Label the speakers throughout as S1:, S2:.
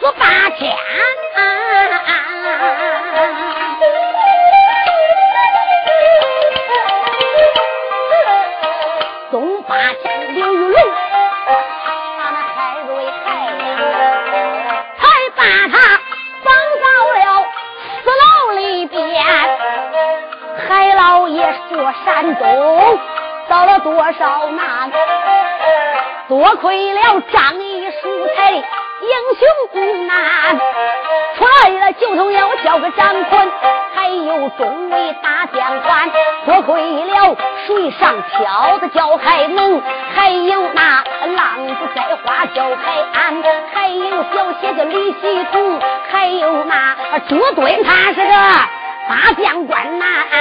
S1: 十八天，东八天，刘玉龙把那海瑞害呀，才把他放到了死牢里边。海老爷说：“山东遭了多少难，多亏了仗义疏财。”英雄不难，出来了就总要叫个张坤，还有众位大将官，多亏了水上漂的叫海龙，还有那浪子栽花叫海安，还有小写的李喜同，还有那朱墩，他是个。大将官呐，啊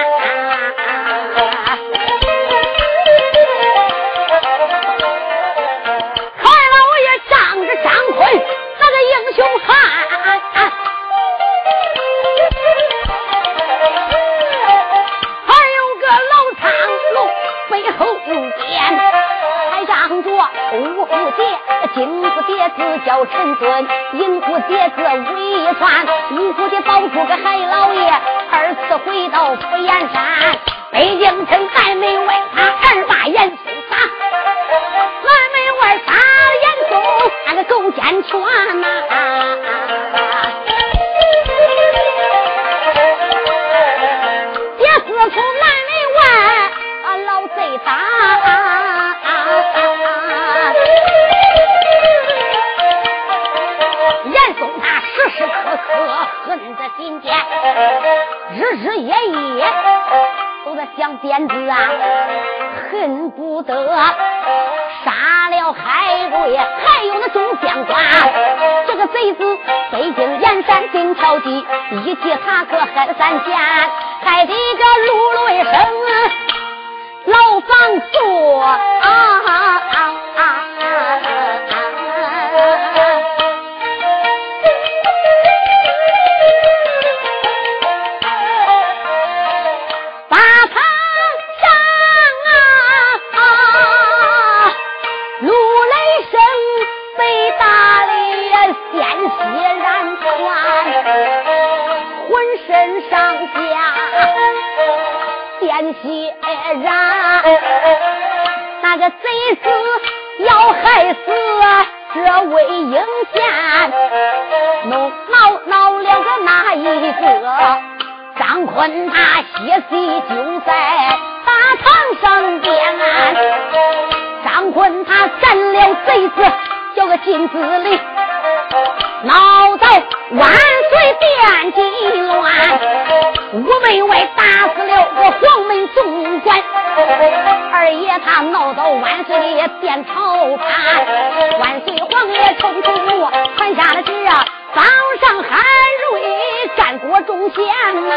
S1: 金蝴蝶子叫陈尊，银蝴蝶子为一传，五蝴蝶保住个海老爷，二次回到福岩山，北京城在门外，他二把严嵩杀，南门外杀了严嵩，那个狗奸全呐。今天，日日夜夜都在想鞭子啊，恨不得杀了海瑞，还有那众将官。这个贼子北京燕山金桥记，一提他可害了三千，害得个陆雷声，牢房坐啊。血染，那个贼子要害死这个魏英贤，弄闹闹了个那一个？张坤他歇息就在大堂上边，张坤他占了贼子，叫个金子里。脑袋万岁殿金銮，五门外打死了个黄门总管。二爷他闹到万岁殿朝判，万岁皇爷冲冲怒，传下了旨啊，早上韩瑞，战国忠贤呐。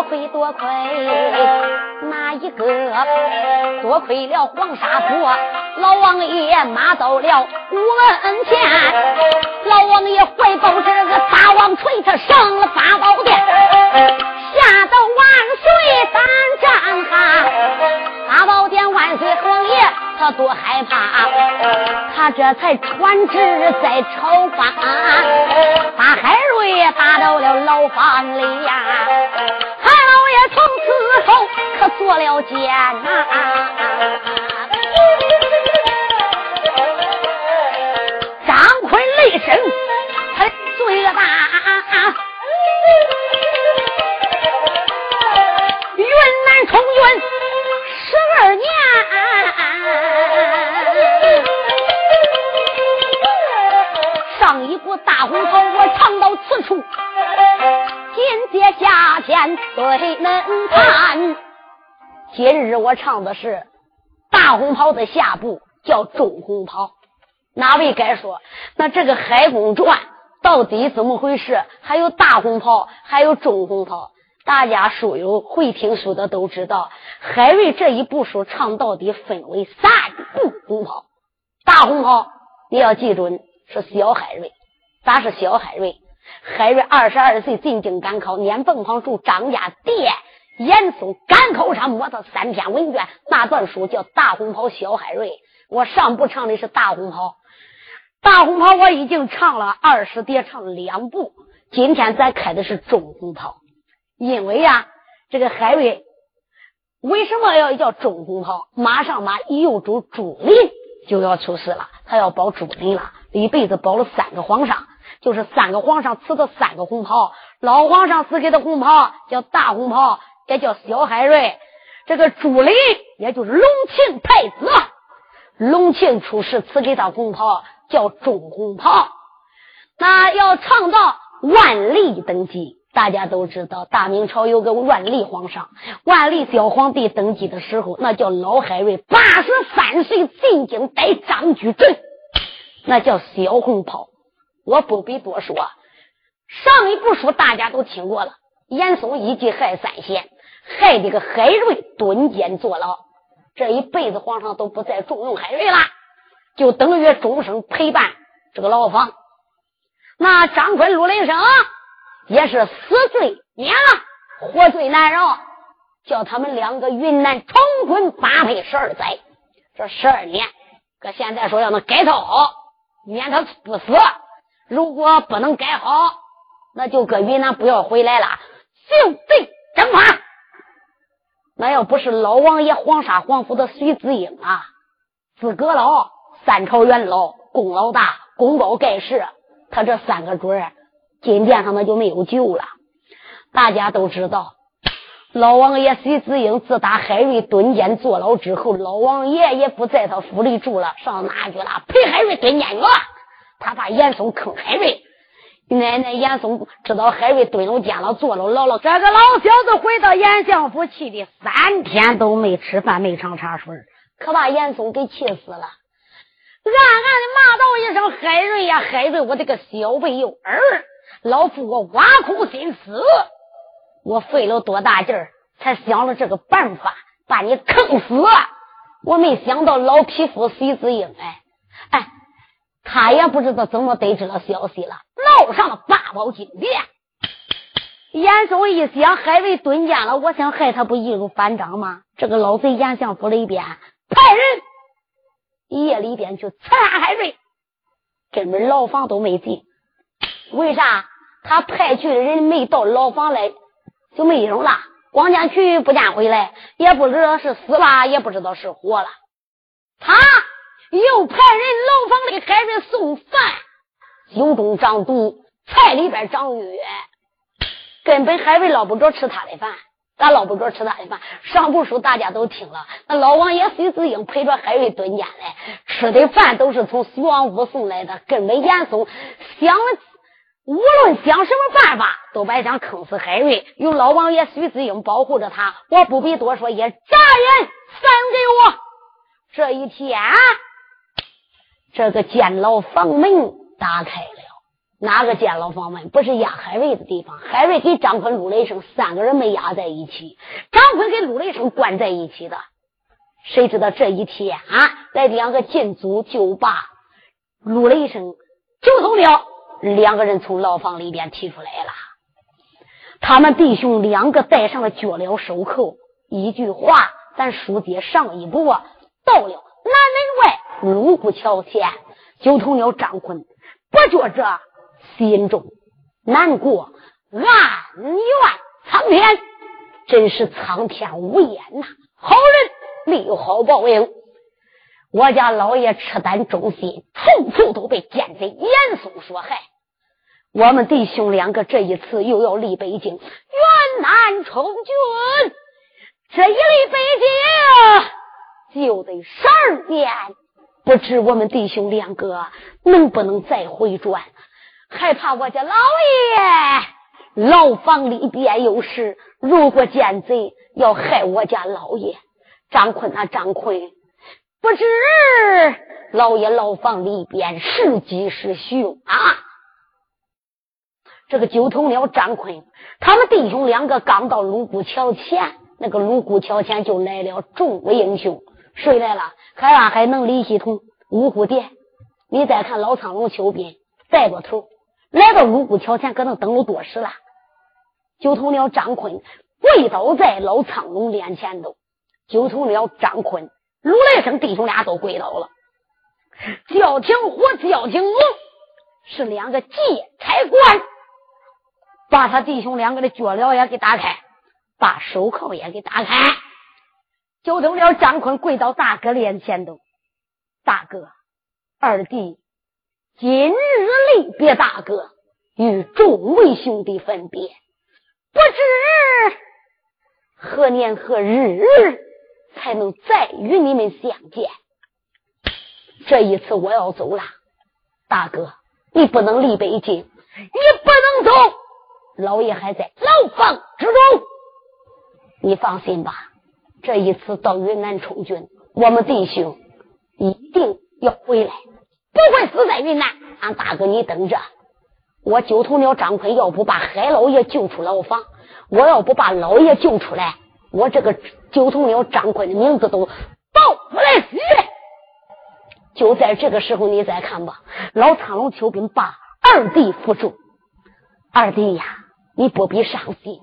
S1: 多亏多亏哪一个？多亏了黄沙坡老王爷马到了门前，老王爷怀抱这个大王锤，他上了八宝殿，吓得万岁三战哈！八宝殿万岁皇爷。他多害怕，他这才传旨在朝官，把海瑞打到了牢房里呀。韩老爷从此后可坐了监呐。张坤雷声，他罪大，云南充军十二年。上一部大红袍，我唱，今接下天对恁看。今日我唱的是大红袍的下部，叫中红袍。哪位该说？那这个《海公传》到底怎么回事？还有大红袍，还有中红袍。大家书友会听书的都知道，海瑞这一部书唱到底分为三部红袍。大红袍你要记准。是小海瑞，咋是小海瑞？海瑞二十二岁进京赶考，撵凤凰住张家店，严嵩赶考上摸他三篇文卷，那段书叫《大红袍》。小海瑞，我上部唱的是大红袍，大红袍我已经唱了二十叠，唱了两部。今天咱开的是中红袍，因为呀，这个海瑞为什么要叫中红袍？马上马右主朱林就要出事了，他要保朱林了。一辈子保了三个皇上，就是三个皇上赐的三个红袍。老皇上赐给的红袍叫大红袍，也叫小海瑞。这个朱林，也就是隆庆太子，隆庆出世赐给他红袍叫中红袍。那要唱到万历登基，大家都知道，大明朝有个万历皇上，万历小皇帝登基的时候，那叫老海瑞，八十三岁进京逮张居正。那叫小红袍，我不必多说。上一部书大家都听过了，严嵩一计害三贤，害这个海瑞蹲监坐牢，这一辈子皇上都不再重用海瑞了，就等于终生陪伴这个牢房。那张坤、陆林生也是死罪免了，活罪难饶，叫他们两个云南重坤八配十二载，这十二年，搁现在说要能改造好。免他不死，如果不能改好，那就搁云南不要回来了，就地正法。那要不是老王爷黄沙皇府的徐子英啊，资格老、三朝元老、功劳大、功高盖世，他这三个准儿，金殿上那就没有救了。大家都知道，老王爷徐子英自打海瑞蹲监坐牢之后，老王爷也不在他府里住了，上哪去了？陪海瑞蹲监去了。他怕严嵩坑海瑞，奶奶严嵩知道海瑞蹲了监了，坐了牢了。这个老小子回到严相府，气的三天都没吃饭，没尝茶水，可把严嵩给气死了。暗暗的骂道一声：“海瑞呀，海瑞，我这个小辈幼儿，老夫我挖空心思，我费了多大劲儿，才想了这个办法，把你坑死。我没想到老匹夫徐子英，哎，哎。”他也不知道怎么得知了消息了，闹上了八宝金殿。严嵩一想，海瑞蹲监了，我想害他不易如反掌吗？这个老贼严相府里边派人夜里边去刺杀海瑞，根本牢房都没进。为啥？他派去的人没到牢房来，就没影了。光见去不见回来，也不知道是死了，也不知道是活了。他又派人牢房里海瑞送饭，酒中长毒，菜里边长鱼，根本海瑞捞不着吃他的饭。咱捞不着吃他的饭，上部书大家都听了。那老王爷徐子英陪着海瑞蹲监来，吃的饭都是从徐王府送来的。根本严嵩想，无论想什么办法，都别想坑死海瑞。有老王爷徐子英保护着他，我不必多说，也眨眼散给我。这一天，这个监牢房门打开了。哪个监牢房门不是押海瑞的地方？海瑞给张坤、陆雷声三个人没押在一起，张坤给陆雷声关在一起的。谁知道这一天啊，来两个进组就把陆雷声、九头鸟两个人从牢房里边提出来了。他们弟兄两个戴上了脚镣手铐，一句话，咱书接上一步，到了南门外卢沟桥前，九头鸟张坤不觉着。心中难过，暗怨苍天，真是苍天无眼呐！好人没有好报应。我家老爷赤胆忠心，处处都被奸贼严嵩所害。我们弟兄两个这一次又要离北京，远南充军。这一离北京就得十二年，不知我们弟兄两个能不能再回转。害怕我家老爷牢房里边有事，如果奸贼要害我家老爷，张坤啊张坤，不知老爷牢房里边是吉是凶啊！这个九头鸟张坤，他们弟兄两个刚到卢沟桥前，那个卢沟桥前就来了众位英雄，谁来了？海安海能李希同、五虎殿。你再看老苍龙邱斌带过头。来到五谷桥前，可能等了多时了。九头鸟张坤跪倒在老苍龙脸前头，九头鸟张坤、如来生弟兄俩都跪倒了。叫停火，叫停龙，是两个劫差官，把他弟兄两个的脚镣也给打开，把手铐也给打开。九头鸟张坤跪到大哥脸前头，大哥，二弟。今日离别大哥，与众位兄弟分别，不知何年何日才能再与你们相见。这一次我要走了，大哥，你不能离北京，你不能走，老爷还在牢房之中。你放心吧，这一次到云南充军，我们弟兄一定要回来。不会死在云南，俺大哥你等着。我九头鸟张坤要不把海老爷救出牢房，我要不把老爷救出来，我这个九头鸟张坤的名字都报不来死。就在这个时候，你再看吧，老苍龙邱斌把二弟扶住。二弟呀，你不必伤心，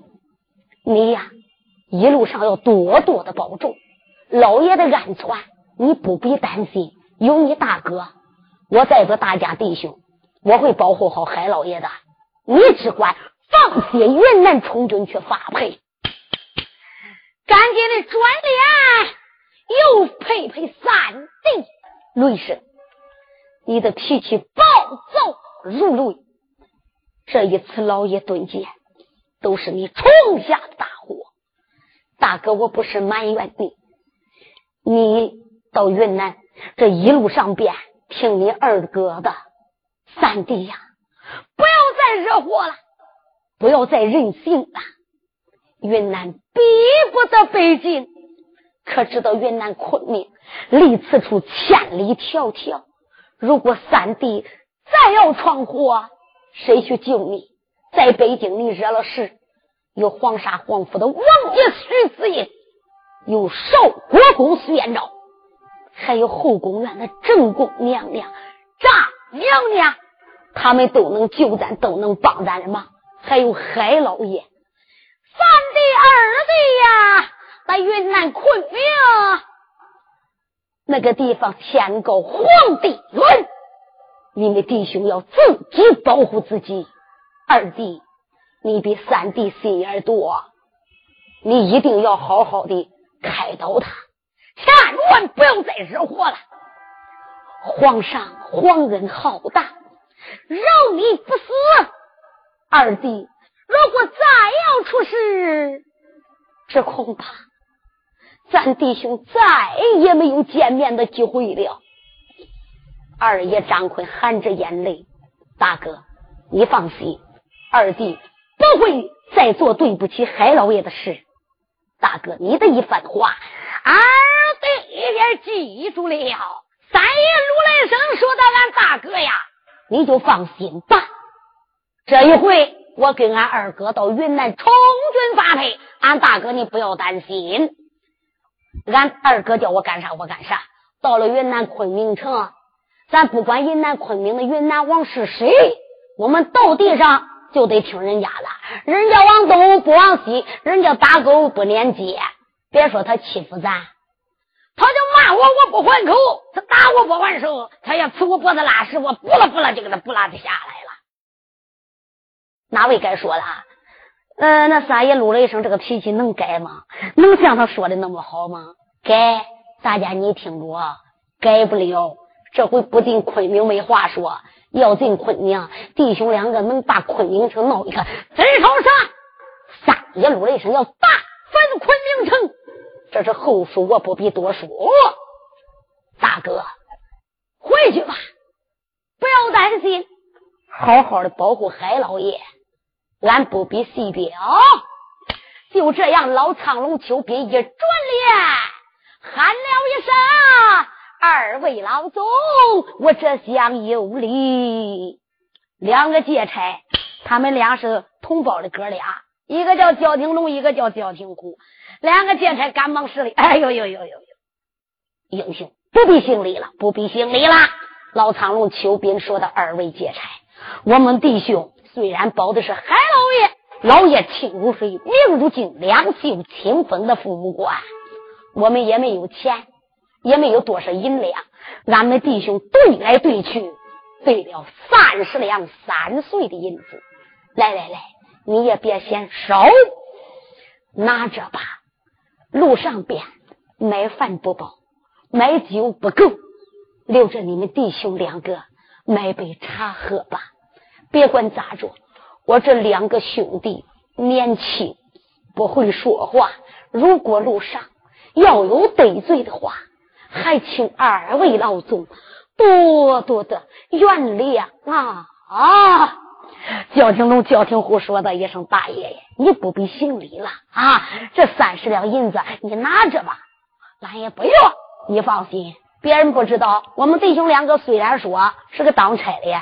S1: 你呀一路上要多多的保重，老爷的安全你不必担心，有你大哥。我带着大家弟兄，我会保护好海老爷的。你只管放心，云南充军去发配。赶紧的转脸又配配三弟雷神，你的脾气暴躁如雷。这一次老爷蹲监，都是你闯下的大祸。大哥，我不是埋怨你，你到云南这一路上边。听你二哥的，三弟呀，不要再惹祸了，不要再任性了。云南逼不得北京，可知道云南昆明离此处千里迢迢。如果三弟再要闯祸，谁去救你？在北京你惹了事，有黄沙皇府的王爷徐子英，有少国公苏延昭。还有后宫院的正宫娘娘、丈娘娘，他们都能救咱，都能帮咱的忙。还有海老爷、三弟、二弟呀，在云南昆明那个地方天高皇帝远，你们弟兄要自己保护自己。二弟，你比三弟心眼多，你一定要好好的开导他，千万不要再惹祸了。皇上皇恩浩大，饶你不死。二弟，如果再要出事，这恐怕咱弟兄再也没有见面的机会了。二爷张坤含着眼泪：“大哥，你放心，二弟不会再做对不起海老爷的事。大哥，你的一番话，二弟也记住了。三爷如来生说的，俺大哥呀，你就放心吧。这一回。”我跟俺二哥到云南充军发配，俺大哥你不要担心。俺二哥叫我干啥我干啥。到了云南昆明城，咱不管云南昆明的云南王是谁，我们到地上就得听人家的。人家往东不往西，人家打狗不撵鸡。别说他欺负咱，他就骂我，我不还口；他打我不还手，他要呲我脖子拉屎，我不啦不啦就给他不拉的下来了。哪位该说了？呃，那三爷噜了一声，这个脾气能改吗？能像他说的那么好吗？改，大家你听着，改不了。这回不进昆明没话说，要进昆明，弟兄两个能把昆明城闹一个贼头上。三爷噜了一声，要大分昆明城，这是后书，我不必多说。大哥，回去吧，不要担心，好好的保护海老爷。俺不必细表，就这样，老苍龙秋斌一转脸，喊了一声：“二位老总，我这厢有礼。”两个劫差，他们俩是同胞的哥俩，一个叫焦廷龙，一个叫焦廷虎。两个劫差赶忙施礼：“哎呦呦呦呦呦，英雄不必行礼了，不必行礼了。”老苍龙求斌说的：“二位劫差，我们弟兄。”虽然保的是海老爷，老爷亲如水，命如镜，两袖清风的父母官，我们也没有钱，也没有多少银两，俺们弟兄兑来兑去，兑了三十两三岁的银子。来来来，你也别嫌少，拿着吧。路上边买饭不饱，买酒不够，留着你们弟兄两个买杯茶喝吧。别管咋着，我这两个兄弟年轻，不会说话。如果路上要有得罪的话，还请二位老总多多的原谅啊！啊！焦廷龙、焦廷虎说的一声：“大爷，你不必行礼了啊！这三十两银子你拿着吧，俺也不用。你放心，别人不知道，我们弟兄两个虽然说是个当差的。”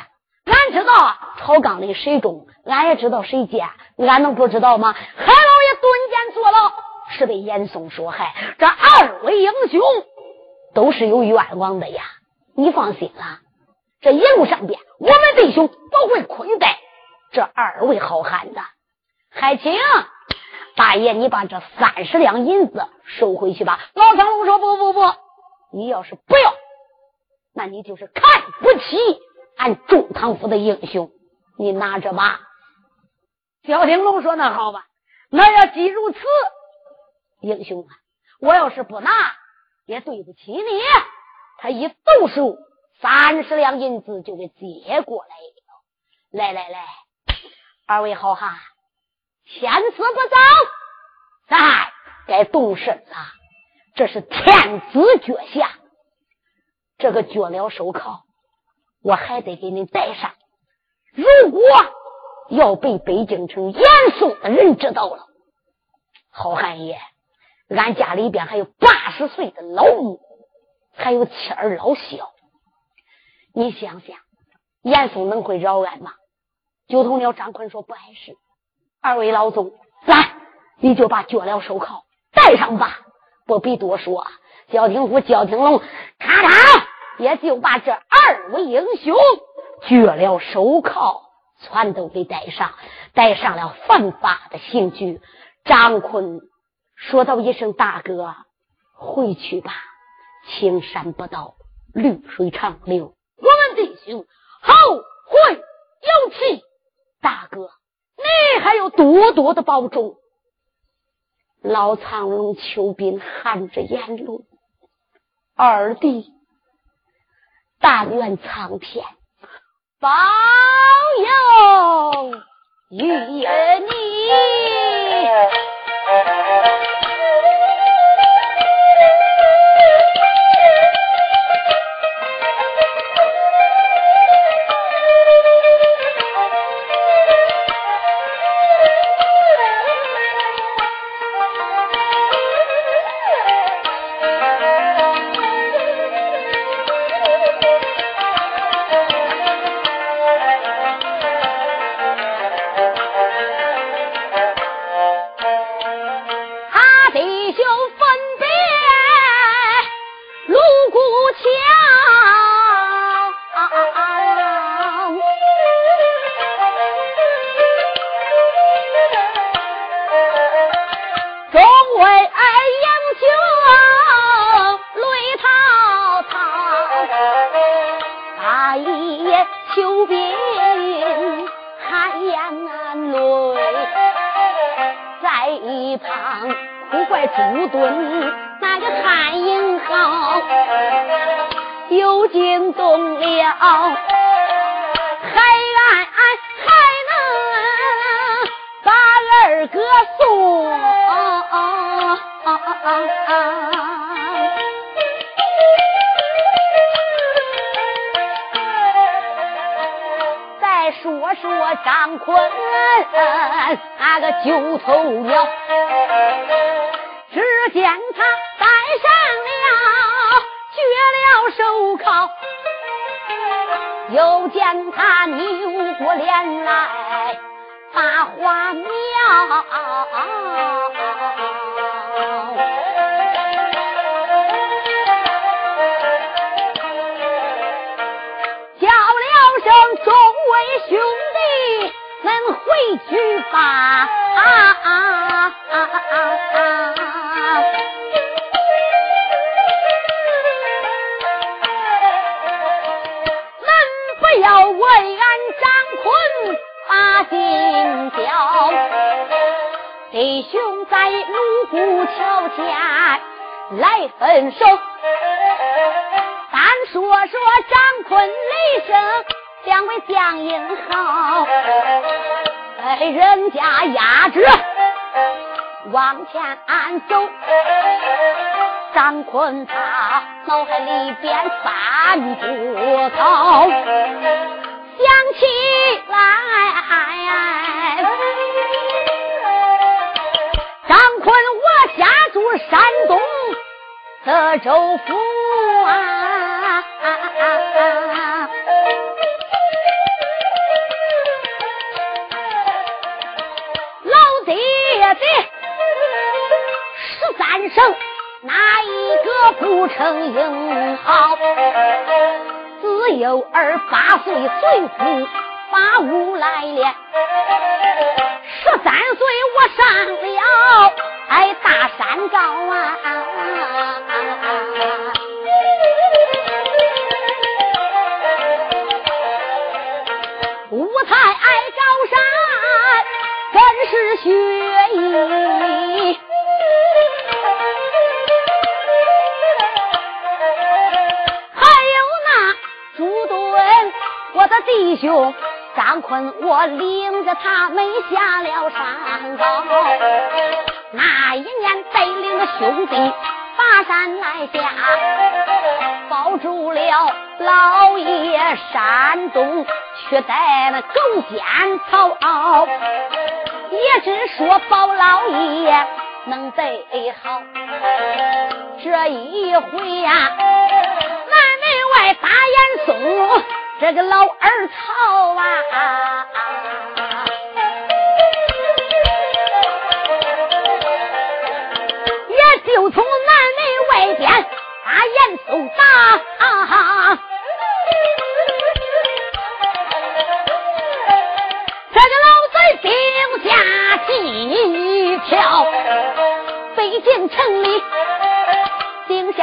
S1: 俺知道朝纲里谁中，俺也知道谁奸，俺能不知道吗？海老爷蹲监坐牢，是被严嵩所害。这二位英雄都是有冤枉的呀！你放心了，这一路上边，我们弟兄不会亏待这二位好汉的。还请大爷，你把这三十两银子收回去吧。老张龙说：“不不不，你要是不要，那你就是看不起。”俺中堂府的英雄，你拿着吧。焦廷龙说：“那好吧，那要既如此，英雄啊，我要是不拿，也对不起你。”他一动手，三十两银子就给接过来了。来来来，二位好汉，千思不早，咱该动身了。这是天子脚下，这个脚镣手铐。我还得给你带上。如果要被北京城严嵩的人知道了，好汉爷，俺家里边还有八十岁的老母，还有妻儿老小。你想想，严嵩能会饶俺吗？九头鸟张坤说不碍事。二位老总，来，你就把脚镣手铐带上吧，不必多说。焦廷虎、焦廷龙，咔嚓。也就把这二位英雄绝了手铐，全都给带上，带上了犯法的刑具。张坤说道一声大哥，回去吧，青山不倒，绿水长流，我们弟兄后会有期。大哥，你还有多多的保重。老苍龙秋斌含着眼泪，二弟。但愿苍天保佑，与你。又见他扭过脸来把花描叫了声众位兄弟咱回去吧为安张坤把心交，弟兄在卢沟桥前来分手。单说说张坤雷声，两位将英豪被人家压制，往前走。张坤他脑海里边翻波涛。想起来，张坤，我家住山东德州府啊。老爹爹，十三省哪一个不成英豪？有二八岁随父把屋来了，十三岁我上了哎大山高啊，我爱高山，真是雪意。的弟兄张坤，我领着他们下了山岗。那一年带领着兄弟跋山来下，保住了老爷山东，却在那勾践逃。也只说保老爷能得好，这一回呀、南门外大严嵩。这个老二曹啊，也就从南门外边把严嵩打。这个老贼定下几票，北京城里。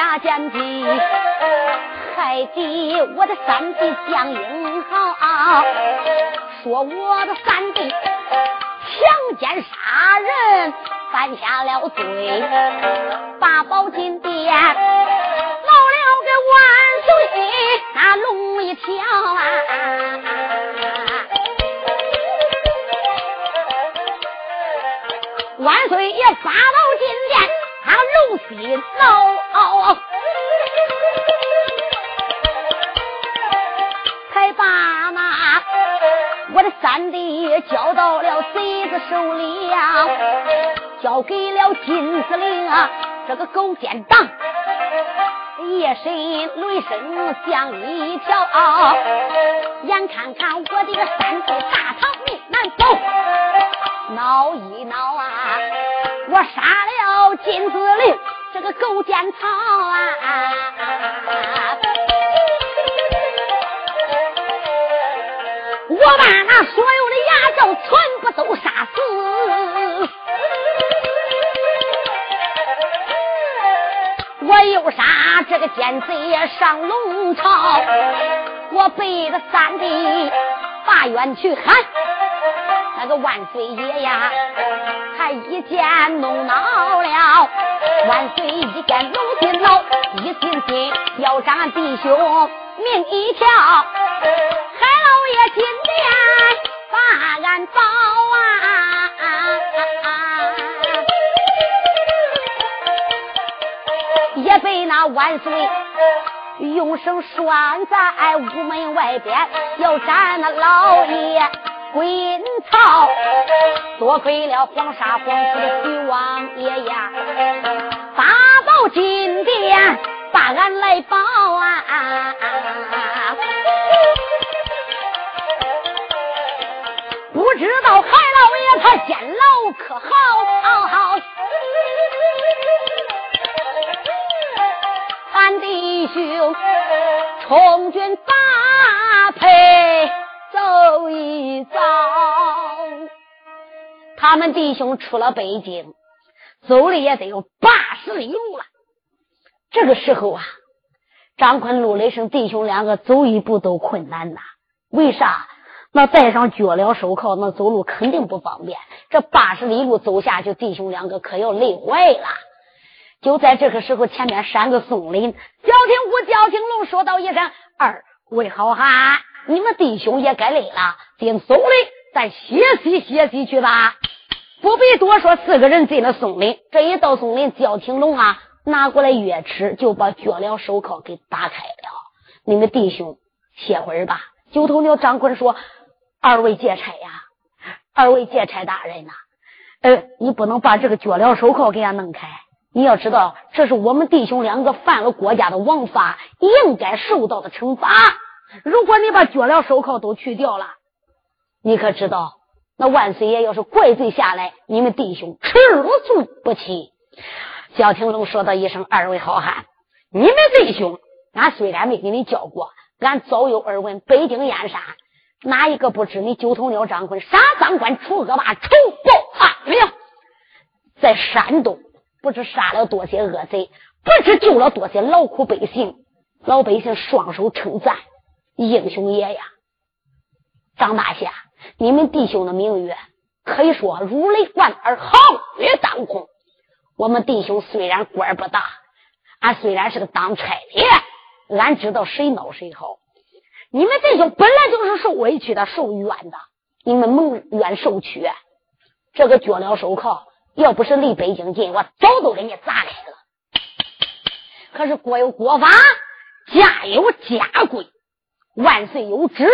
S1: 下奸计，害得我的三弟江英豪，说我的三弟强奸杀人，犯下了罪，把宝金殿闹了个万岁那龙一条啊！万岁爷发到金殿，他怒心恼，才把那我的三弟交到了贼子手里呀，交给了金司令啊，这个狗奸党，夜深雷声响一条，眼看看我的个三弟大唐命难走。挠一挠啊！我杀了金子令这个狗奸曹啊！我把那所有的牙将全部都杀死，我又杀这个奸贼上龙巢，我背着三弟把冤去喊。那个万岁爷呀，他一见弄恼了，万岁一见龙心恼，一心心要斩弟兄命一条，海老爷今天把俺保啊，也被那万岁用绳拴在屋门外边，要斩那老爷。归曹，多亏了黄沙皇府的徐王爷呀，大宝金殿把俺来保啊！不知道海老爷他监牢可好？俺弟兄充军发配。走一遭，他们弟兄出了北京，走了也得有八十里路了。这个时候啊，张坤、陆雷声弟兄两个走一步都困难呐。为啥？那戴上脚镣手铐，那走路肯定不方便。这八十里路走下去，弟兄两个可要累坏了。就在这个时候，前面闪个松林，焦廷虎、焦廷龙说道一声：“二位好汉。”你们弟兄也该累了，进松林，再歇息歇息去吧。不必多说，四个人进了松林。这一到松林，焦廷龙啊，拿过来钥匙，就把脚镣手铐给打开了。你们弟兄歇会儿吧。九头鸟张坤说：“二位劫差呀，二位劫差大人呐，呃，你不能把这个脚镣手铐给俺弄开。你要知道，这是我们弟兄两个犯了国家的王法，应该受到的惩罚。”如果你把脚镣手铐都去掉了，你可知道，那万岁爷要是怪罪下来，你们弟兄吃醋不起。焦廷龙说道一声：“二位好汉，你们弟兄，俺虽然没给你教过，俺早有耳闻。北京燕山哪一个不知你九头鸟张坤杀赃官除恶霸，仇报汉明？在山东不知杀了多些恶贼，不知救了多些劳苦百姓，老百姓双手称赞。”英雄爷呀，张大侠，你们弟兄的名誉可以说如雷贯耳，皓月当空。我们弟兄虽然官不大，俺虽然是个当差的，俺知道谁孬谁好。你们弟兄本来就是受委屈的、受冤的，你们蒙冤受屈。这个脚镣手铐，要不是离北京近，我早都给你砸开了。可是国有国法，家有家规。万岁有旨，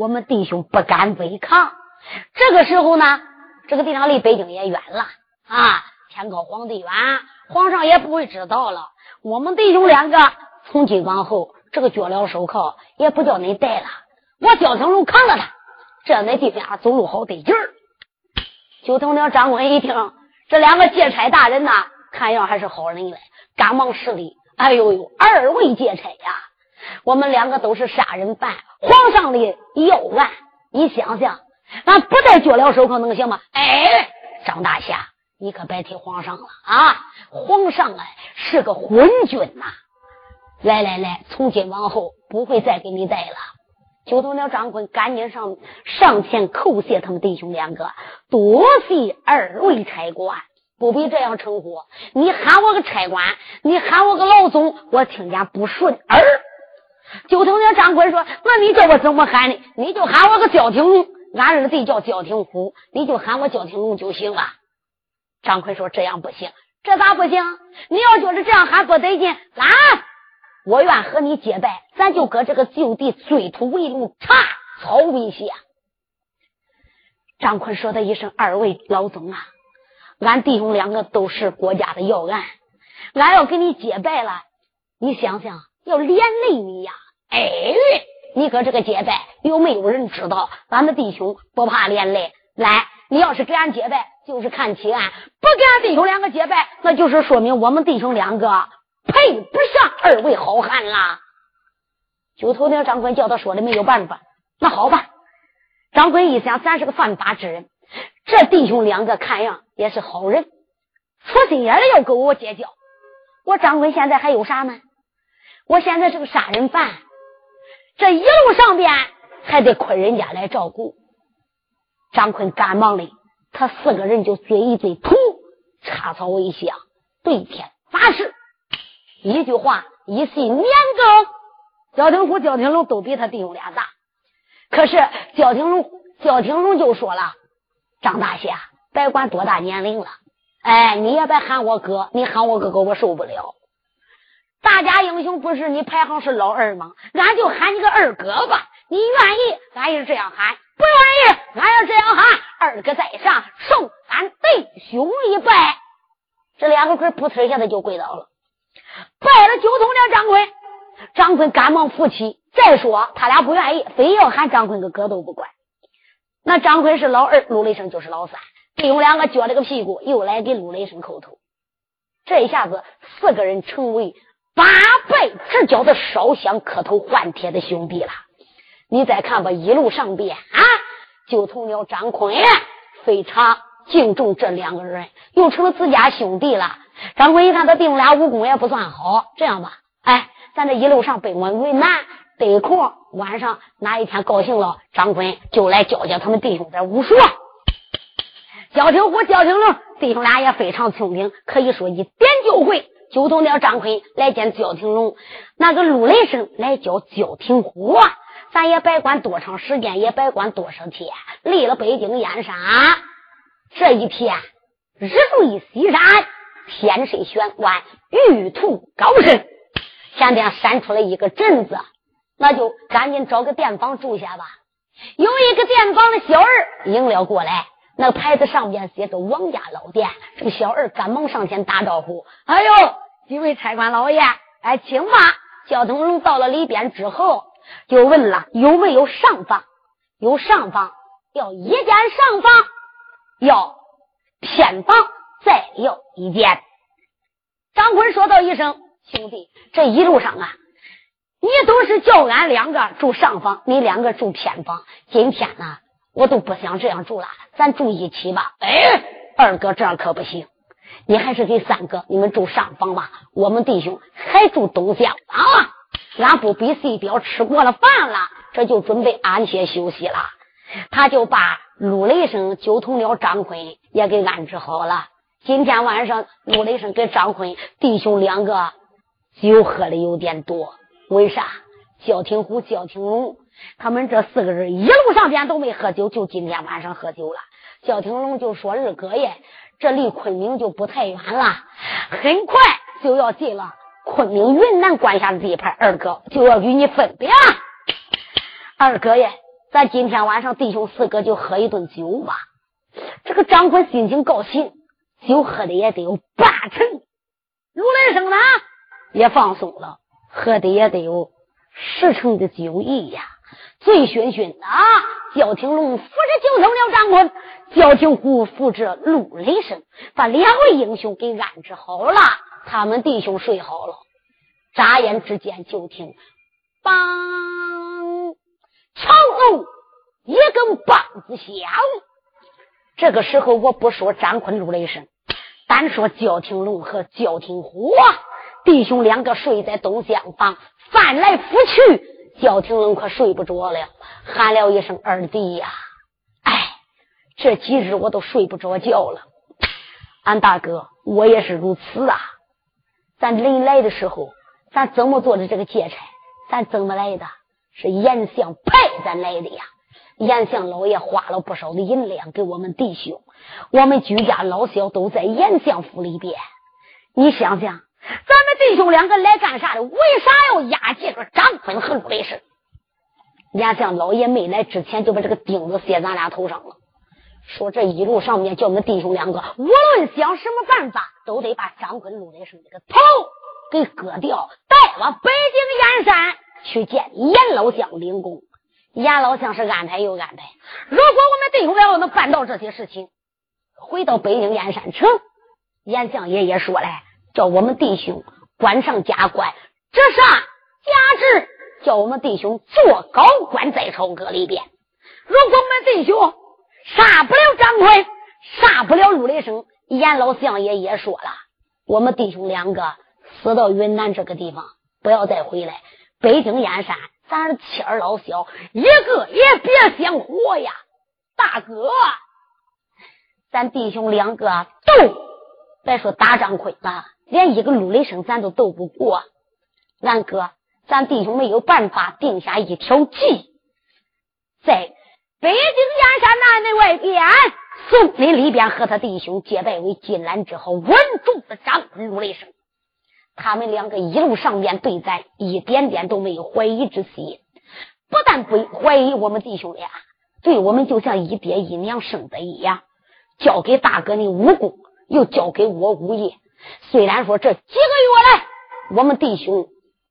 S1: 我们弟兄不敢违抗。这个时候呢，这个地方离北京也远了啊，天高皇帝远，皇上也不会知道了。我们弟兄两个从今往后，这个脚镣手铐也不叫你戴了，我焦廷龙扛着他，这样那地方走路好得劲儿。九头鸟张官一听，这两个劫差大人呐，看样还是好人嘞，赶忙施礼。哎呦呦，二位劫差呀！我们两个都是杀人犯，皇上的要案，你想想，俺不带脚镣手铐能行吗？哎，张大侠，你可别提皇上了啊！皇上啊是个昏君呐，来来来，从今往后不会再给你带了。九头鸟张坤赶紧上上前叩谢他们弟兄两个，多谢二位差官，不必这样称呼。你喊我个差官，你喊我个老总，我听见不顺耳。九头鸟张坤说：“那你叫我怎么喊呢？你就喊我个焦廷龙，俺二弟叫焦廷虎，你就喊我焦廷龙就行了。”张坤说：“这样不行，这咋不行？你要觉得这样喊不得劲，来。”我愿和你结拜，咱就搁这个就地追土为路，插草为下。张坤说的一声：“二位老总啊，俺弟兄两个都是国家的要案，俺要跟你结拜了，你想想要连累你呀！哎，你搁这个结拜，又没有人知道？俺们弟兄不怕连累。来，你要是给俺结拜，就是看起俺；不给俺弟兄两个结拜，那就是说明我们弟兄两个。”配不上二位好汉啦！九头鸟张坤叫他说的没有办法，那好吧。张坤一想，咱是个犯法之人，这弟兄两个看样也是好人，出心眼的要跟我结交。我张坤现在还有啥呢？我现在是个杀人犯，这一路上边还得亏人家来照顾。张坤赶忙的，他四个人就嘴一嘴土，插草为香，对天发誓。一句话，一信年羹，焦廷虎、焦廷龙都比他弟兄俩大。可是焦廷龙、焦廷龙就说了：“张大侠，别管多大年龄了，哎，你也别喊我哥，你喊我哥哥我受不了。大家英雄不是你排行是老二吗？俺就喊你个二哥吧。你愿意，俺也这样喊；不愿意，俺也这样喊。二哥在上，受俺弟兄一拜。这两个鬼扑腾一下子就跪倒了。”拜了九头鸟张坤，张坤赶忙扶起。再说他俩不愿意，非要喊张坤个哥都不管。那张坤是老二，陆雷声就是老三，弟兄两个撅了个屁股，又来给陆雷声叩头。这一下子，四个人成为八拜之交的烧香磕头换帖的兄弟了。你再看吧，一路上边啊，就从了张坤非常敬重这两个人，又成了自家兄弟了。张坤一看，他弟兄俩武功也不算好，这样吧，哎，咱这一路上北关为难，得空晚上哪一天高兴了，张坤就来教教他们弟兄的武术。焦廷虎、焦廷龙弟兄俩也非常聪明，可以说一点就会。九头鸟张坤来见焦廷龙，那个陆雷声来叫焦廷虎，咱也别管多长时间，也别管多少天，离了北京燕山这一天，日坠西山。天水玄关，玉兔高升，前边闪出来一个镇子，那就赶紧找个店房住下吧。有一个店房的小儿迎了过来，那牌子上边写着“王家老店”。这个小二赶忙上前打招呼：“哎呦，几位差官老爷，哎，请吧。”焦东龙到了里边之后，就问了：“有没有上房？有上房，要一间上房，要偏房。”再要一间。张坤说道一声：“兄弟，这一路上啊，你都是叫俺两个住上房，你两个住偏房。今天呢，我都不想这样住了，咱住一起吧。”哎，二哥，这样可不行，你还是给三哥你们住上房吧。我们弟兄还住东厢啊。俺不比谁彪吃过了饭了，这就准备安歇休息了。他就把陆雷声、九头鸟张坤也给安置好了。今天晚上，陆雷声跟张坤弟兄两个酒喝的有点多。为啥？焦廷虎、焦廷龙他们这四个人一路上边都没喝酒，就今天晚上喝酒了。焦廷龙就说：“二哥爷，这离昆明就不太远了，很快就要进了昆明云南管辖的地盘，二哥就要与你分别了。二哥爷，咱今天晚上弟兄四个就喝一顿酒吧。”这个张坤心情高兴。酒喝的也得有八成，如来生呢也放松了，喝的也得有十成的酒意呀，醉醺醺的。焦廷龙扶着九头鸟张坤，焦廷虎扶着陆雷声，把两位英雄给安置好了。他们弟兄睡好了，眨眼之间就听“梆”，长哦，一根棒子响。这个时候，我不说张坤、陆雷声。单说焦廷龙和焦廷虎，弟兄两个睡在东厢房，翻来覆去，焦廷龙可睡不着了，喊了一声：“二弟呀！”哎，这几日我都睡不着觉了。俺大哥，我也是如此啊。咱临来的时候，咱怎么做的这个劫差？咱怎么来的？是严相派咱来的呀。严相老爷花了不少的银两给我们弟兄，我们居家老小都在严相府里边。你想想，咱们弟兄两个来干啥的？为啥要押解着张坤和陆雷生？严相老爷没来之前就把这个钉子塞咱俩头上了，说这一路上面叫我们弟兄两个无论想什么办法，都得把张坤、陆雷生这个头给割掉，带往北京燕山去见严老将领功。严老相是安排又安排。如果我们弟兄两个能办到这些事情，回到北京燕山城，严相爷爷说了，叫我们弟兄官上加官，这啥加职，叫我们弟兄做高官在朝阁里边。如果我们弟兄杀不了张奎，杀不了陆雷生，严老相爷爷说了，我们弟兄两个死到云南这个地方，不要再回来。北京燕山。咱妻儿老小一个也别想活呀，大哥，咱弟兄两个斗，别说打张奎了，连一个陆雷声咱都斗不过。俺哥，咱弟兄没有办法定下一条计，在北京燕山南门外边，宋林里边和他弟兄结拜为金兰之后，稳住了张、陆雷声。他们两个一路上面对咱一点点都没有怀疑之心，不但不怀疑我们弟兄俩，对我们就像一爹一娘生的一样，交给大哥的武功，又交给我武艺。虽然说这几个月来，我们弟兄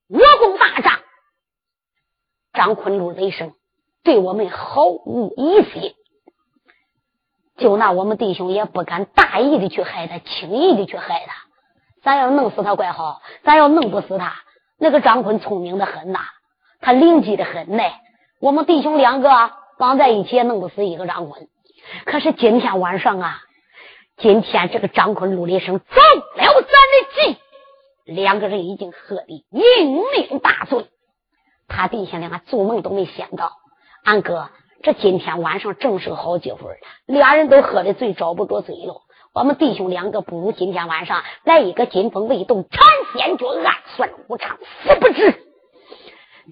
S1: 武功大涨，张坤禄雷声对我们毫无疑心，就那我们弟兄也不敢大意的去害他，轻易的去害他。咱要弄死他怪好，咱要弄不死他，那个张坤聪明的很呐，他灵机的很呢。我们弟兄两个绑在一起也弄不死一个张坤。可是今天晚上啊，今天这个张坤、陆立生走了咱的计，两个人已经喝的酩酊大醉。他弟兄俩做梦都没想到，俺哥这今天晚上正是个好机会，俩人都喝的醉，找不着嘴了。我们弟兄两个不如今天晚上来一个金风未动，禅仙诀，暗算无常，死不知。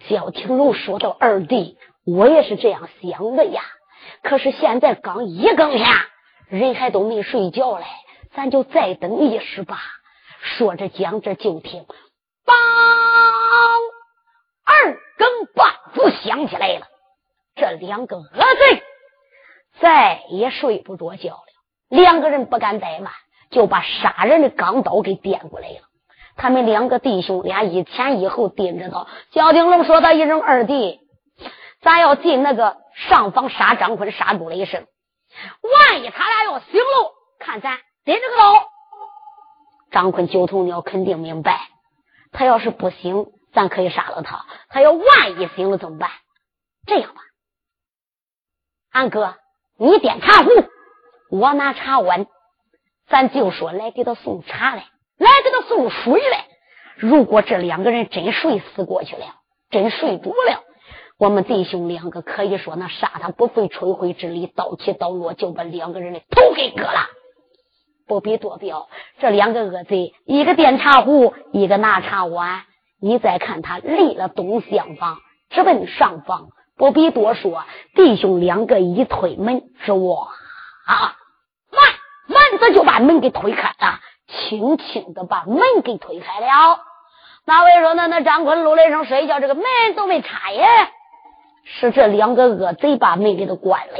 S1: 焦廷龙说道：“二弟，我也是这样想的呀。可是现在刚一更天，人还都没睡觉嘞，咱就再等一时吧。”说着讲着就听，梆，二更半鼓响起来了。这两个恶贼再也睡不着觉了。两个人不敢怠慢，就把杀人的钢刀给掂过来了。他们两个弟兄俩一前一后盯着他。焦廷龙说：“他一声二弟，咱要进那个上房杀张坤，杀陆雷声。万一他俩要醒了，看咱掂着个刀。张坤九头鸟肯定明白，他要是不醒，咱可以杀了他。他要万一醒了怎么办？这样吧，俺哥，你点茶壶。”我拿茶碗，咱就说来给他送茶来，来给他送水来。如果这两个人真睡死过去了，真睡着了，我们弟兄两个可以说那杀他不费吹灰之力，刀起刀落就把两个人的头给割了。不必多表，这两个恶贼，一个点茶壶，一个拿茶碗。你再看他立了东厢房，直奔上房。不必多说，弟兄两个一推门是我。啊！慢慢子就把门给推开了，轻轻的把门给推开了。那位说：“那那张坤、陆雷声睡觉，这个门都没插耶？”是这两个恶贼把门给他关了。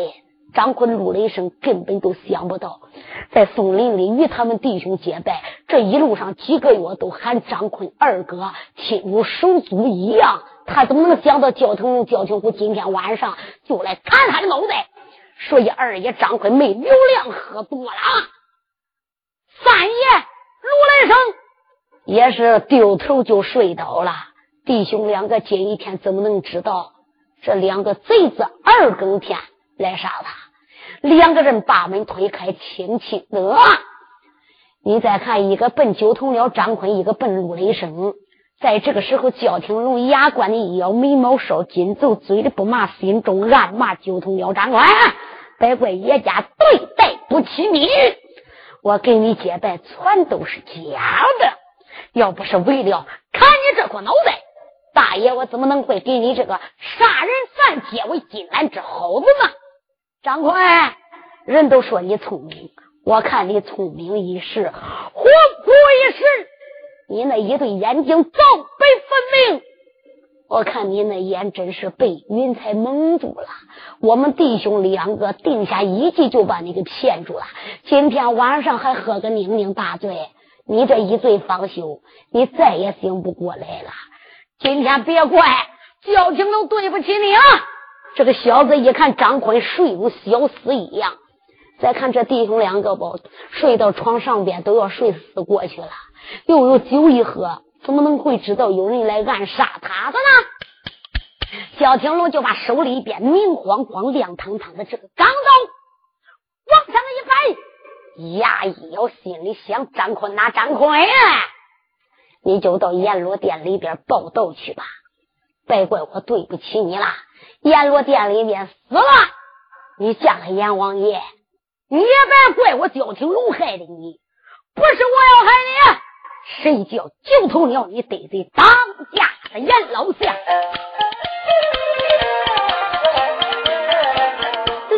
S1: 张坤、陆雷声根本都想不到，在松林里与他们弟兄结拜，这一路上几个月都喊张坤二哥，亲如手足一样。他怎么能想到焦腾焦廷虎今天晚上就来砍他的脑袋？所以二爷张坤没刘亮喝多了，三爷卢来生也是丢头就睡倒了。弟兄两个今一天怎么能知道这两个贼子二更天来杀他？两个人把门推开，轻轻的你再看，一个奔九头鸟张坤，一个奔陆雷声。在这个时候，焦廷龙牙关的一咬，眉毛稍紧皱，嘴里不骂，心中暗骂九头鸟张坤，别怪叶家对待不起你。我给你结拜，全都是假的。要不是为了砍你这颗脑袋，大爷我怎么能会给你这个杀人犯结为金兰之猴子呢？张坤，人都说你聪明，我看你聪明一时，活不一时。你那一对眼睛早被分明，我看你那眼真是被云彩蒙住了。我们弟兄两个定下一计，就把你给骗住了。今天晚上还喝个酩酊大醉，你这一醉方休，你再也醒不过来了。今天别怪焦廷都对不起你了。这个小子一看张坤睡如小死一样，再看这弟兄两个吧，睡到床上边都要睡死过去了。又有酒一喝，怎么能会知道有人来暗杀他的呢？焦廷龙就把手里边明晃晃、亮堂堂的这个钢刀往上一摆，牙一咬，心里想：张坤哪张坤？你就到阎罗殿里边报道去吧！别怪我对不起你了。阎罗殿里面死了，你见了阎王爷，你也别怪我焦廷龙害的你，不是我要害你。谁叫九头鸟？你得罪当家的阎老相，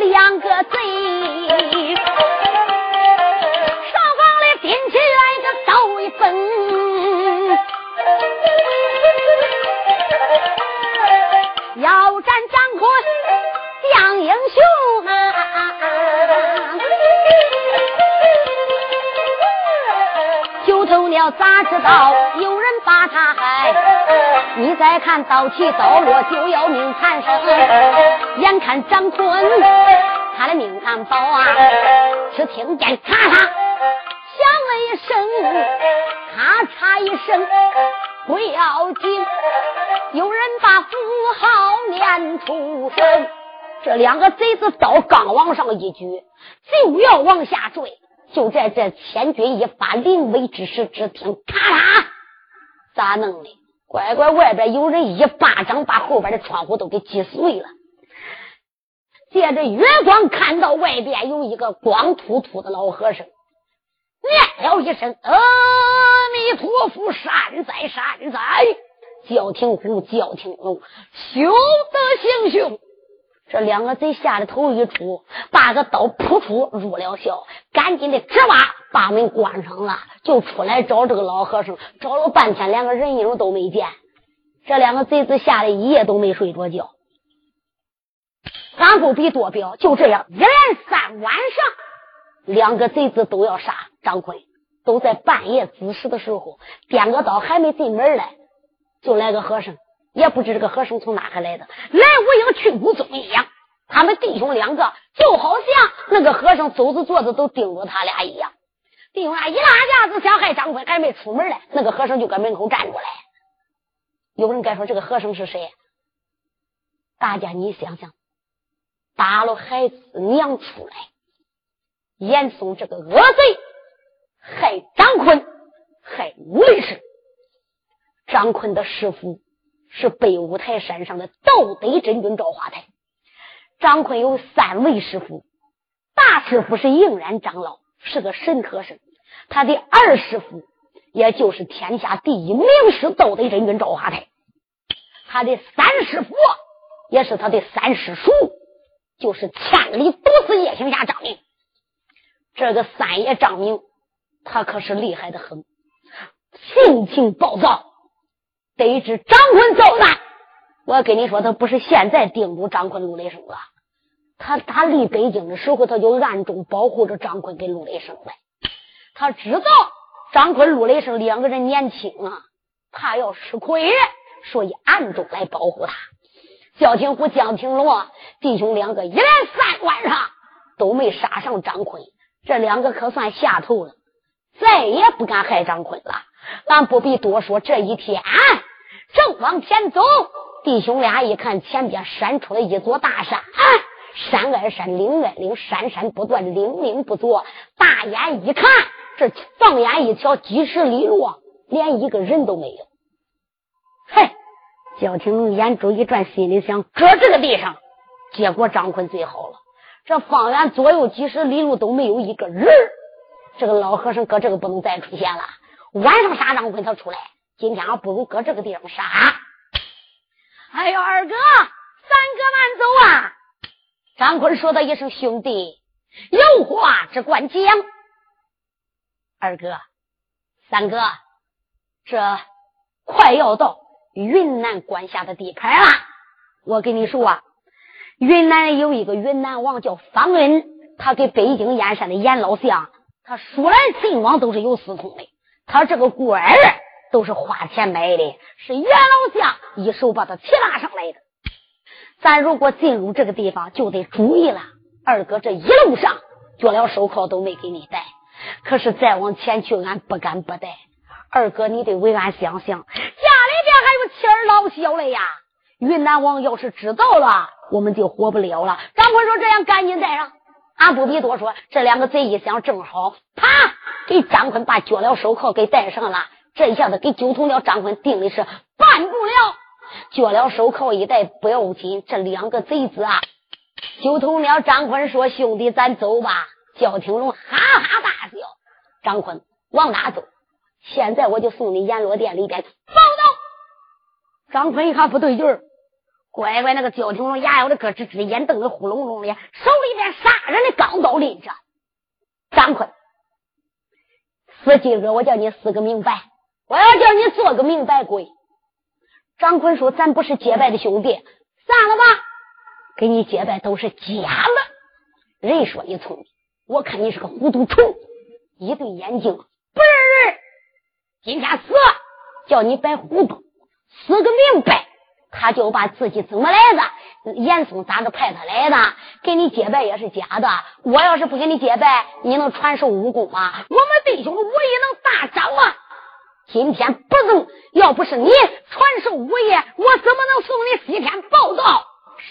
S1: 两个贼咋知道有人把他害？你再看刀起刀落就要命缠身，眼看张坤他的命难保啊！只听见咔嚓响了一声，咔嚓一声不要紧，有人把符号念出声。这两个贼子刀刚往上一举，就要往下坠。就在这千钧一发临危之时，只听咔嚓，咋弄的？乖乖，外边有人一巴掌把后边的窗户都给击碎了。借着月光，看到外边有一个光秃秃的老和尚，念了一声“阿弥陀佛，善哉善哉”，叫停虎，叫停龙，休得行凶。这两个贼吓得头一出，把个刀扑出入了校，赶紧的吱哇把门关上了，就出来找这个老和尚，找了半天，连个人影都没见。这两个贼子吓得一夜都没睡着觉。俺不比多表，就这样一连三晚上，两个贼子都要杀张坤，都在半夜子时的时候，点个刀还没进门来，就来个和尚。也不知这个和尚从哪个来的，来无影去无踪一样。他们弟兄两个就好像那个和尚走着坐着都盯着他俩一样。弟兄俩一拉架子想害张坤，还没出门来，那个和尚就搁门口站住来。有人该说这个和尚是谁？大家你想想，打了孩子娘出来，严嵩这个恶贼害张坤，害武力士，张坤的师傅。是北五台山上的道德真君赵华台。张坤有三位师傅，大师傅是应然长老，是个神和尚。他的二师傅，也就是天下第一名师道德真君赵华台。他的三师傅，也是他的三师叔，就是千里独死夜行侠张明。这个三爷张明，他可是厉害的很，性情暴躁。得知张坤遭难，我跟你说，他不是现在盯住张坤、陆雷声了。他他离北京的时候，他就暗中保护着张坤跟陆雷声了。他知道张坤、陆雷声两个人年轻啊，怕要吃亏，所以暗中来保护他。焦廷虎、江廷龙啊，弟兄两个一连三晚上都没杀上张坤，这两个可算下头了，再也不敢害张坤了。咱不必多说，这一天。正往前走，弟兄俩一看前边闪出了一座大山，啊山挨山，岭挨岭，山山不断，岭岭不作。大眼一看，这放眼一瞧，几十里路连一个人都没有。嘿，焦廷龙眼珠一转，心里想：搁这个地上，结果张坤最好了。这方圆左右几十里路都没有一个人，这个老和尚搁这个不能再出现了。晚上杀张坤他出来，今天还不如搁这个地方杀。哎呦，二哥，三哥慢走啊！张坤说的一声：“兄弟，有话只管讲。”二哥，三哥，这快要到云南管辖的地盘了。我跟你说啊，云南有一个云南王叫方恩，他给北京燕山的严老相，他说来秦王都是有私通的。他这个官儿都是花钱买的，是袁老相一手把他提拉上来的。咱如果进入这个地方，就得注意了。二哥，这一路上脚镣手铐都没给你戴。可是再往前去，俺不敢不带。二哥，你得为俺想想，家里边还有妻儿老小嘞呀！云南王要是知道了，我们就活不了了。张坤说：“这样，赶紧带上。”俺不必多说，这两个贼一想，正好，啪，给张坤把脚镣手铐给戴上了。这一下子给九头鸟张坤定的是办不了。脚镣手铐一戴不要紧，这两个贼子啊！九头鸟张坤说：“兄弟，咱走吧。”焦廷龙哈哈大笑，张坤往哪走？现在我就送你阎罗殿里边报道。张坤一看不对劲儿，乖乖，那个焦廷龙牙咬的咯吱吱，眼瞪得呼隆隆的，手里边杀人的钢刀拎着。张坤，死今个我叫你死个明白，我要叫你做个明白鬼。张坤说：“咱不是结拜的兄弟，散了吧。给你结拜都是假的。人说你聪明。”我看你是个糊涂虫，一对眼睛，不是今天死，叫你白糊涂，死个明白。他就把自己怎么来的，严嵩咋个派他来的，给你结拜也是假的。我要是不给你结拜，你能传授武功吗？我们弟兄的武艺能大涨吗？今天不能，要不是你传授武艺，我怎么能送你西天报道？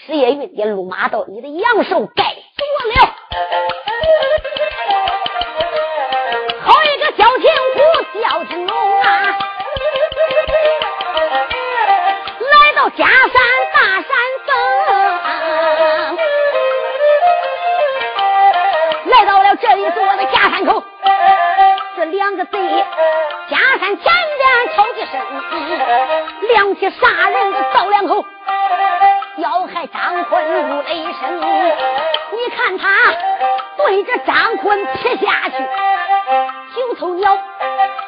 S1: 石叶云的路马到你的阳寿该做了。好一个小青虎，小青龙啊！来到假山大山两个贼假山前边吵几声，亮起杀人的刀两口。要害张坤如雷声，你看他对着张坤劈下去，九头鸟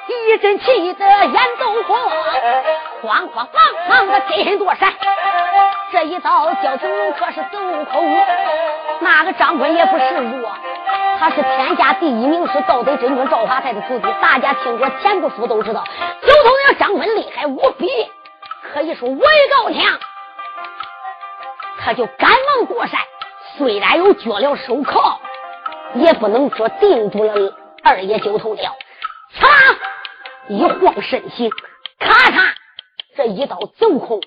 S1: 一阵气得眼都红，慌慌忙忙的飞身躲闪。这一刀焦廷龙可是走空，那个张坤也不示弱，他是天下第一名师盗贼真君赵华泰的徒弟，大家听过前不书都知道，九头鸟张坤厉害无比，可以说威高强。他就赶忙过山，虽然有脚镣手铐，也不能说定住了二爷九头鸟。嚓，一晃身形，咔嚓，这一刀走空，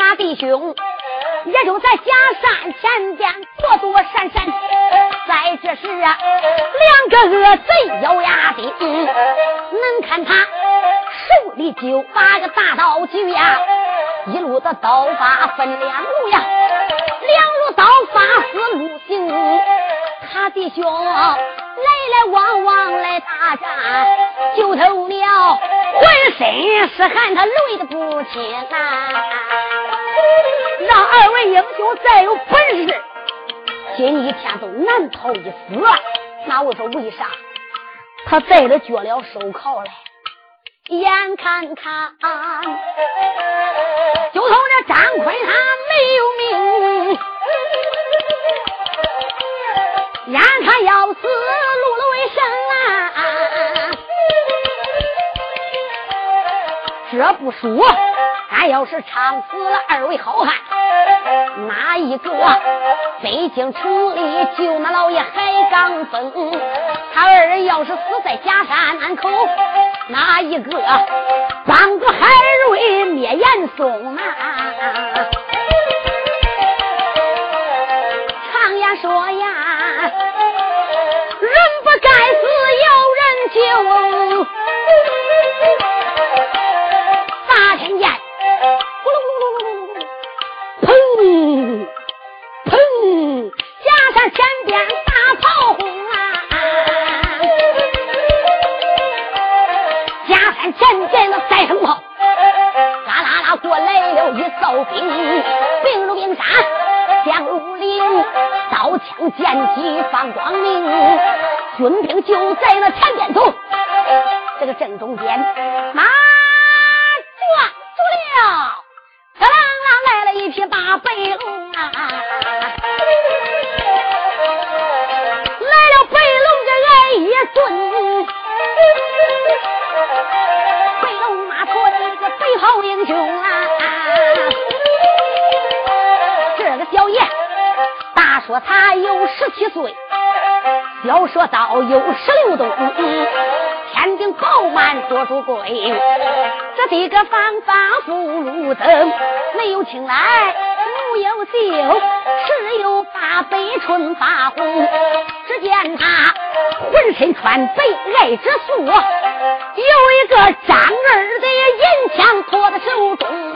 S1: 他弟兄也就在假山前边躲躲闪闪。在这时啊，两个恶贼咬牙的，能看他手里就把个大刀举呀，一路的刀法分两路呀。两路刀法似路行，他弟兄来来往往来大战，九头鸟浑身是汗，他累得不轻啊！让二位英雄再有本事，今一天都难逃一死。那我说为啥？他带着脚镣手铐来，眼看看就从这张坤他没有命。眼看要死，路了为生啊！这不说，俺要是唱死了二位好汉，哪一个北京城里救那老爷海刚峰？他二人要是死在假山口，哪一个帮助海瑞灭严嵩啊？常言说呀。人不该死，有人救。咋听见？过来了一哨兵，兵如冰山，将如林，刀枪剑戟放光明，军兵就在那前边走，这个正中间马撞住了，啷啷啷来了一。匹大白龙啊，来了白龙这挨一顿，英雄啊，这个小爷大说他有十七岁，小说倒有十六冬。天顶饱满多珠贵，这几个方法福禄灯，没有青来没有秀，只有八百春发红。只见他浑身穿白爱之素，有一个张二的银枪托在手中。